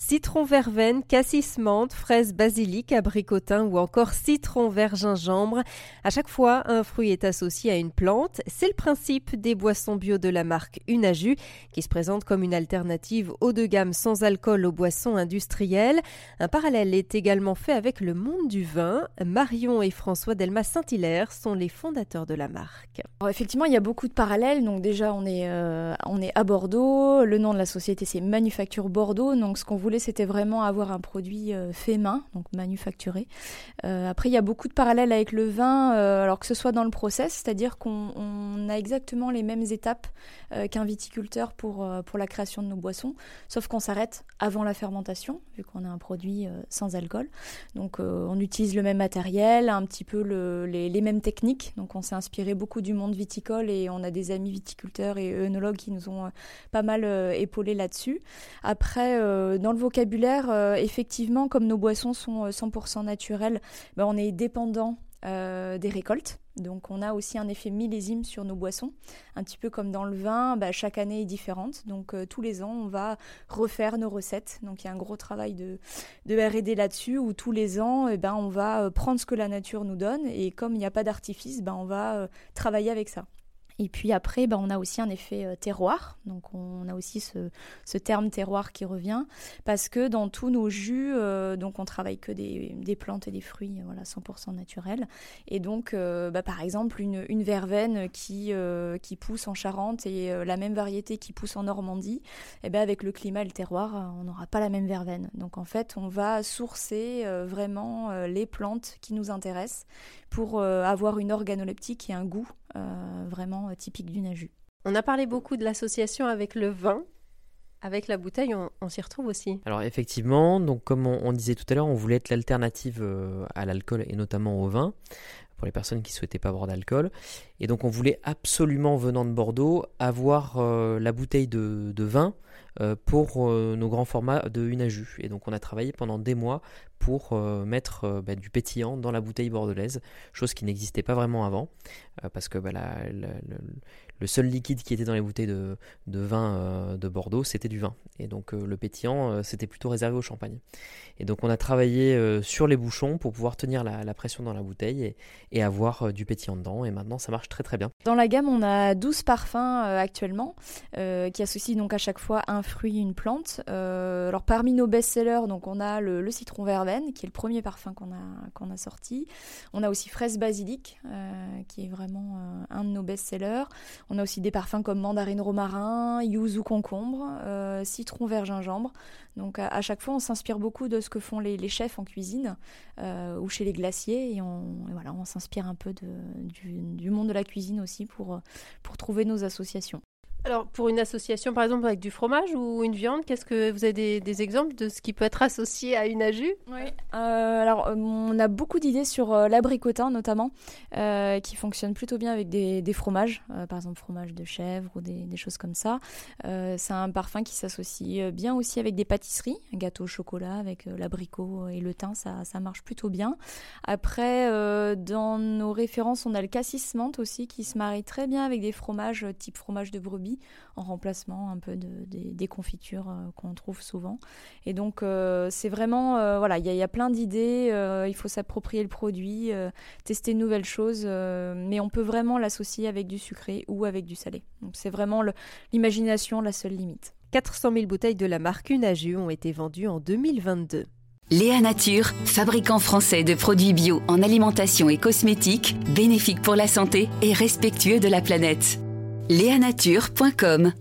Citron verveine, cassis menthe, fraise basilic, abricotin ou encore citron vert gingembre. À chaque fois, un fruit est associé à une plante. C'est le principe des boissons bio de la marque Unaju qui se présente comme une alternative haut de gamme sans alcool aux boissons industrielles. Un parallèle est également fait avec le monde du vin. Marion et François Delmas Saint-Hilaire sont les fondateurs de la marque. effectivement, il y a beaucoup de parallèles. Donc déjà, on est, euh, on est à Bordeaux. Le nom de la société, c'est Manufacture Bordeaux. Donc ce qu'on voulait, c'était vraiment avoir un produit euh, fait main, donc manufacturé. Euh, après, il y a beaucoup de parallèles avec le vin, euh, alors que ce soit dans le process, c'est-à-dire qu'on a exactement les mêmes étapes qu'un viticulteur pour, pour la création de nos boissons, sauf qu'on s'arrête avant la fermentation, vu qu'on a un produit sans alcool. Donc, on utilise le même matériel, un petit peu le, les, les, mêmes techniques. Donc, on s'est inspiré beaucoup du monde viticole et on a des amis viticulteurs et œnologues qui nous ont pas mal épaulés là-dessus. Après, dans le vocabulaire, euh, effectivement, comme nos boissons sont 100% euh, naturelles, ben, on est dépendant euh, des récoltes. Donc on a aussi un effet millésime sur nos boissons, un petit peu comme dans le vin, ben, chaque année est différente. Donc tous les ans, on va refaire nos recettes. Donc il y a un gros travail de, R&D là-dessus, où tous les ans, eh ben, on va prendre ce que la nature nous donne, et comme il n'y a pas d'artifice, ben, on va travailler avec ça. Et puis après, bah, on a aussi un effet euh, terroir. Donc on a aussi ce, terme terroir qui revient parce que dans tous nos jus, euh, donc on travaille que des, des, plantes et des fruits, voilà, 100% naturels. Et donc, euh, bah, par exemple, une, une verveine qui, qui pousse en Charente et la même variété qui pousse en Normandie, et eh ben avec le climat et le terroir, on n'aura pas la même verveine. Donc en fait, on va sourcer vraiment les plantes qui nous intéressent pour avoir une organoleptique et un goût vraiment euh, typique du Naju. On a parlé beaucoup de l'association avec le vin. Avec la bouteille, on, s'y retrouve aussi. Alors effectivement, donc comme on, disait tout à l'heure, on voulait être l'alternative euh, à l'alcool et notamment au vin pour les personnes qui souhaitaient pas boire d'alcool. Et donc on voulait absolument, venant de Bordeaux, avoir euh, la bouteille de, vin pour nos grands formats de une à jus. Et donc on a travaillé pendant des mois pour mettre bah, du pétillant dans la bouteille bordelaise, chose qui n'existait pas vraiment avant. Euh, parce que bah, le seul liquide qui était dans les bouteilles de, vin euh, de Bordeaux, c'était du vin. Et donc euh, le pétillant, c'était plutôt réservé au champagne. Et donc on a travaillé sur les bouchons pour pouvoir tenir la, pression dans la bouteille et, avoir du pétillant dedans. Et maintenant, ça marche très très bien. Dans la gamme, on a 12 parfums actuellement qui associent donc à chaque fois un fruit, une plante. alors parmi nos best-sellers, donc on a le, citron verveine, qui est le premier parfum qu'on a, a sorti. On a aussi fraise basilic, qui est vraiment euh, un de nos best-sellers. On a aussi des parfums comme mandarine romarin, yuzu concombre, euh, citron vert gingembre. Donc à, chaque fois, on s'inspire beaucoup de ce que font les, chefs en cuisine euh, ou chez les glaciers et on, voilà, on s'inspire un peu du, du, monde de la cuisine aussi pour, pour trouver nos associations. Alors, pour une association, par exemple, avec du fromage ou une viande, qu'est-ce que vous avez des, exemples de ce qui peut être associé à une aju Oui. Euh, alors, euh, on a beaucoup d'idées sur euh, l'abricotin, notamment, qui fonctionne plutôt bien avec des, fromages, par exemple fromage de chèvre ou des, choses comme ça. c'est un parfum qui s'associe bien aussi avec des pâtisseries, gâteau au chocolat avec l'abricot et le thym, ça, ça marche plutôt bien. Après, dans nos références, on a le cassis menthe aussi, qui se marie très bien avec des fromages type fromage de brebis en remplacement un peu de, des, confitures euh, qu'on trouve souvent. Et donc euh, c'est vraiment, euh, voilà, il y, a plein d'idées, il faut s'approprier le produit, tester de nouvelles choses, mais on peut vraiment l'associer avec du sucré ou avec du salé. Donc c'est vraiment l'imagination la seule limite. 400 000 bouteilles de la marque Unaju ont été vendues en 2022. Léa Nature, fabricant français de produits bio en alimentation et cosmétiques, bénéfique pour la santé et respectueux de la planète. Léanature.com